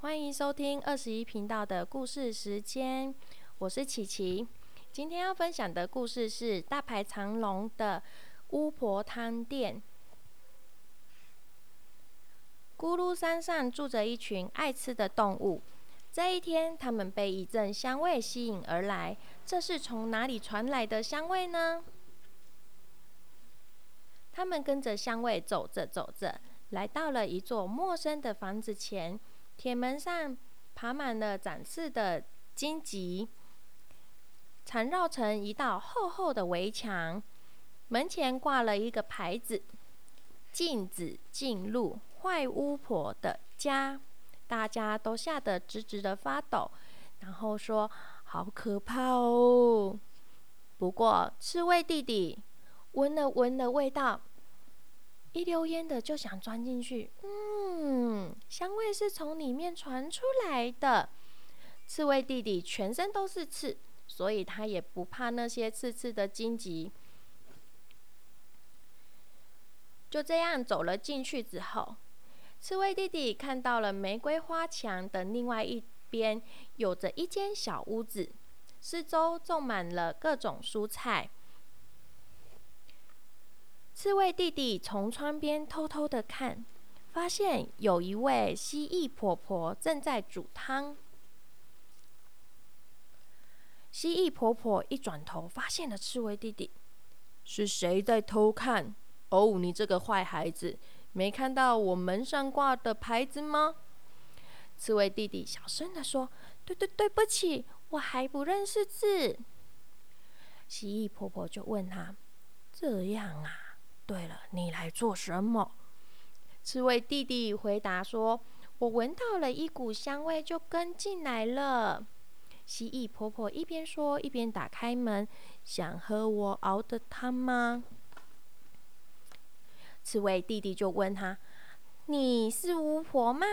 欢迎收听二十一频道的故事时间，我是琪琪。今天要分享的故事是大排长龙的巫婆汤店。咕噜山上住着一群爱吃的动物。这一天，他们被一阵香味吸引而来。这是从哪里传来的香味呢？他们跟着香味走着走着，来到了一座陌生的房子前。铁门上爬满了展示的荆棘，缠绕成一道厚厚的围墙。门前挂了一个牌子：“禁止进入坏巫婆的家。”大家都吓得直直的发抖，然后说：“好可怕哦！”不过刺猬弟弟闻了闻了味道。一溜烟的就想钻进去，嗯，香味是从里面传出来的。刺猬弟弟全身都是刺，所以他也不怕那些刺刺的荆棘。就这样走了进去之后，刺猬弟弟看到了玫瑰花墙的另外一边，有着一间小屋子，四周种满了各种蔬菜。刺猬弟弟从窗边偷偷的看，发现有一位蜥蜴婆婆正在煮汤。蜥蜴婆婆一转头，发现了刺猬弟弟，是谁在偷看？哦，你这个坏孩子，没看到我门上挂的牌子吗？刺猬弟弟小声的说：“对对，对不起，我还不认识字。”蜥蜴婆婆就问他：“这样啊？”对了，你来做什么？刺猬弟弟回答说：“我闻到了一股香味，就跟进来了。”蜥蜴婆婆一边说一边打开门：“想喝我熬的汤吗？”刺猬弟弟就问他：“你是巫婆吗？”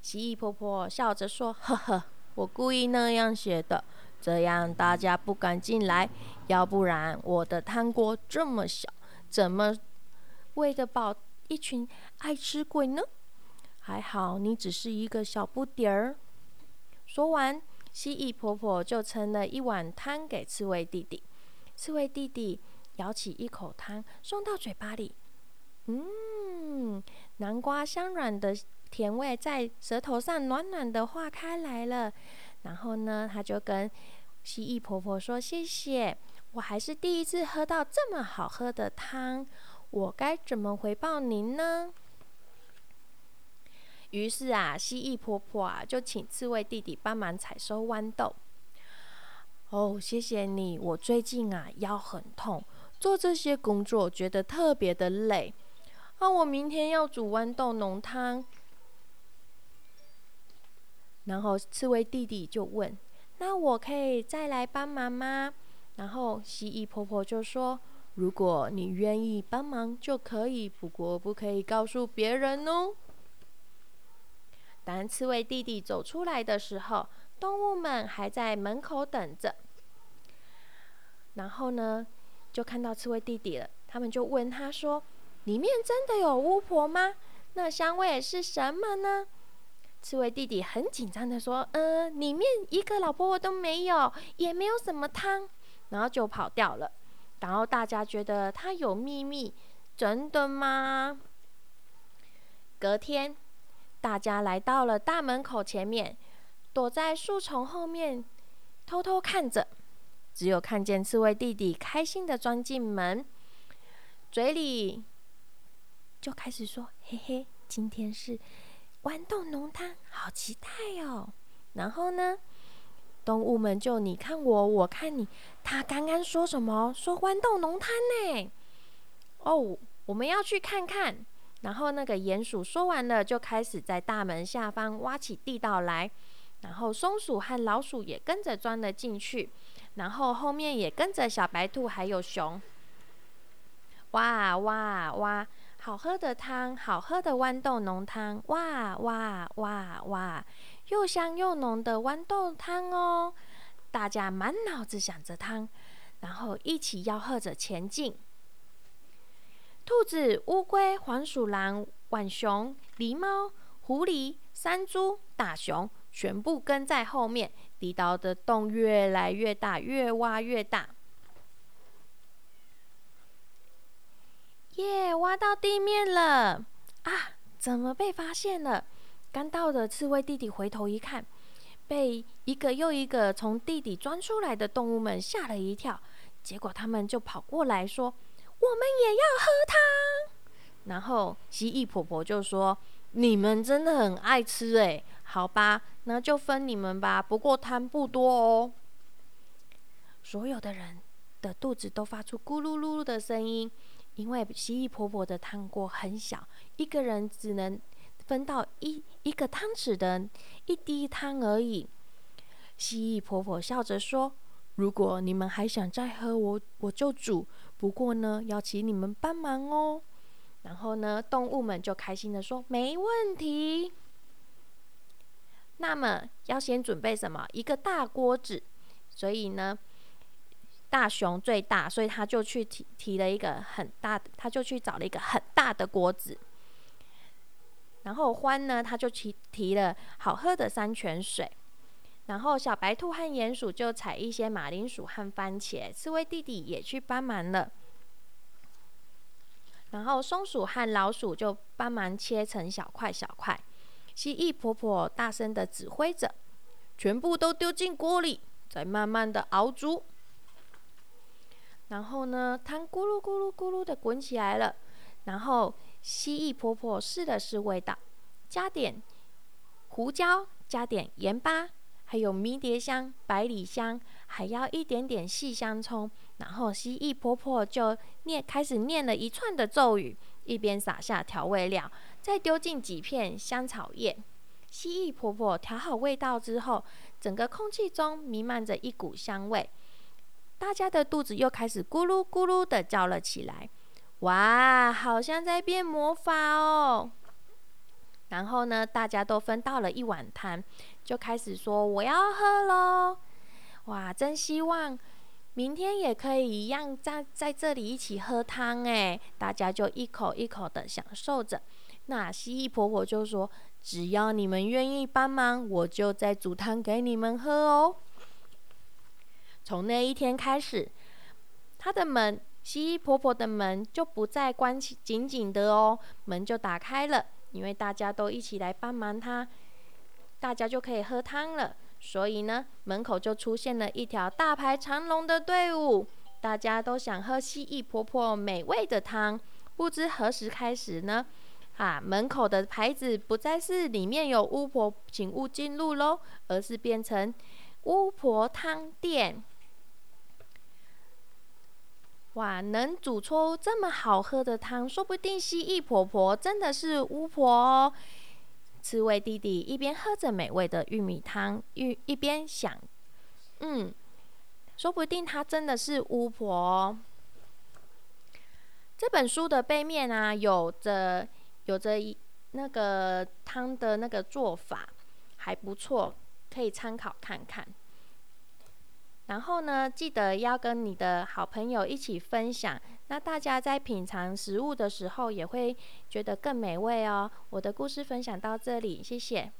蜥蜴婆婆笑着说：“呵呵，我故意那样写的，这样大家不敢进来。要不然我的汤锅这么小。”怎么喂得饱一群爱吃鬼呢？还好你只是一个小不点儿。说完，蜥蜴婆婆就盛了一碗汤给刺猬弟弟。刺猬弟弟舀起一口汤，送到嘴巴里。嗯，南瓜香软的甜味在舌头上暖暖的化开来了。然后呢，他就跟蜥蜴婆婆说：“谢谢。”我还是第一次喝到这么好喝的汤，我该怎么回报您呢？于是啊，蜥蜴婆婆啊就请刺猬弟弟帮忙采收豌豆。哦，谢谢你！我最近啊腰很痛，做这些工作觉得特别的累。啊我明天要煮豌豆浓汤。然后刺猬弟弟就问：“那我可以再来帮忙吗？”然后蜥蜴婆婆就说：“如果你愿意帮忙就可以，不过不可以告诉别人哦。”当刺猬弟弟走出来的时候，动物们还在门口等着。然后呢，就看到刺猬弟弟了。他们就问他说：“里面真的有巫婆吗？那香味是什么呢？”刺猬弟弟很紧张的说：“嗯，里面一个老婆婆都没有，也没有什么汤。”然后就跑掉了，然后大家觉得他有秘密，真的吗？隔天，大家来到了大门口前面，躲在树丛后面偷偷看着，只有看见刺猬弟弟开心的钻进门，嘴里就开始说：“嘿嘿，今天是豌豆浓汤，好期待哦。”然后呢？动物们就你看我，我看你。他刚刚说什么？说豌豆浓汤呢？哦，我们要去看看。然后那个鼹鼠说完了，就开始在大门下方挖起地道来。然后松鼠和老鼠也跟着钻了进去。然后后面也跟着小白兔还有熊。哇哇哇！好喝的汤，好喝的豌豆浓汤。哇哇哇哇！又香又浓的豌豆汤哦，大家满脑子想着汤，然后一起吆喝着前进。兔子、乌龟、黄鼠狼、浣熊、狸猫、狐狸、山猪、大熊全部跟在后面。地道的洞越来越大，越挖越大。耶，挖到地面了！啊，怎么被发现了？刚到的刺猬弟弟回头一看，被一个又一个从地底钻出来的动物们吓了一跳。结果他们就跑过来说：“我们也要喝汤。”然后蜥蜴婆婆就说：“你们真的很爱吃诶，好吧，那就分你们吧。不过汤不多哦。”所有的人的肚子都发出咕噜噜噜的声音，因为蜥蜴婆婆的汤锅很小，一个人只能分到一一个汤匙的一滴汤而已。蜥蜴婆婆笑着说。如果你们还想再喝，我我就煮。不过呢，要请你们帮忙哦。然后呢，动物们就开心的说：“没问题。”那么要先准备什么？一个大锅子。所以呢，大熊最大，所以他就去提提了一个很大的，他就去找了一个很大的锅子。然后欢呢，他就提提了好喝的山泉水。然后小白兔和鼹鼠就采一些马铃薯和番茄，刺猬弟弟也去帮忙了。然后松鼠和老鼠就帮忙切成小块小块。蜥蜴婆婆大声的指挥着：“全部都丢进锅里，再慢慢的熬煮。”然后呢，汤咕噜咕噜咕噜的滚起来了。然后蜥蜴婆婆试了试味道，加点胡椒，加点盐巴。还有迷迭香、百里香，还要一点点细香葱。然后蜥蜴婆婆就念，开始念了一串的咒语，一边撒下调味料，再丢进几片香草叶。蜥蜴婆婆调好味道之后，整个空气中弥漫着一股香味，大家的肚子又开始咕噜咕噜的叫了起来。哇，好像在变魔法哦！然后呢，大家都分到了一碗汤。就开始说我要喝喽！哇，真希望明天也可以一样在在这里一起喝汤哎！大家就一口一口的享受着。那蜥蜴婆婆就说：“只要你们愿意帮忙，我就再煮汤给你们喝哦。”从那一天开始，她的门，蜥蜴婆婆的门就不再关紧紧的哦，门就打开了，因为大家都一起来帮忙她。大家就可以喝汤了，所以呢，门口就出现了一条大排长龙的队伍，大家都想喝蜥蜴婆婆美味的汤。不知何时开始呢，啊，门口的牌子不再是里面有巫婆，请勿进入喽，而是变成巫婆汤店。哇，能煮出这么好喝的汤，说不定蜥蜴婆婆真的是巫婆哦。刺猬弟弟一边喝着美味的玉米汤，一一边想：“嗯，说不定她真的是巫婆。”这本书的背面啊，有着有着一那个汤的那个做法，还不错，可以参考看看。然后呢，记得要跟你的好朋友一起分享。那大家在品尝食物的时候，也会觉得更美味哦。我的故事分享到这里，谢谢。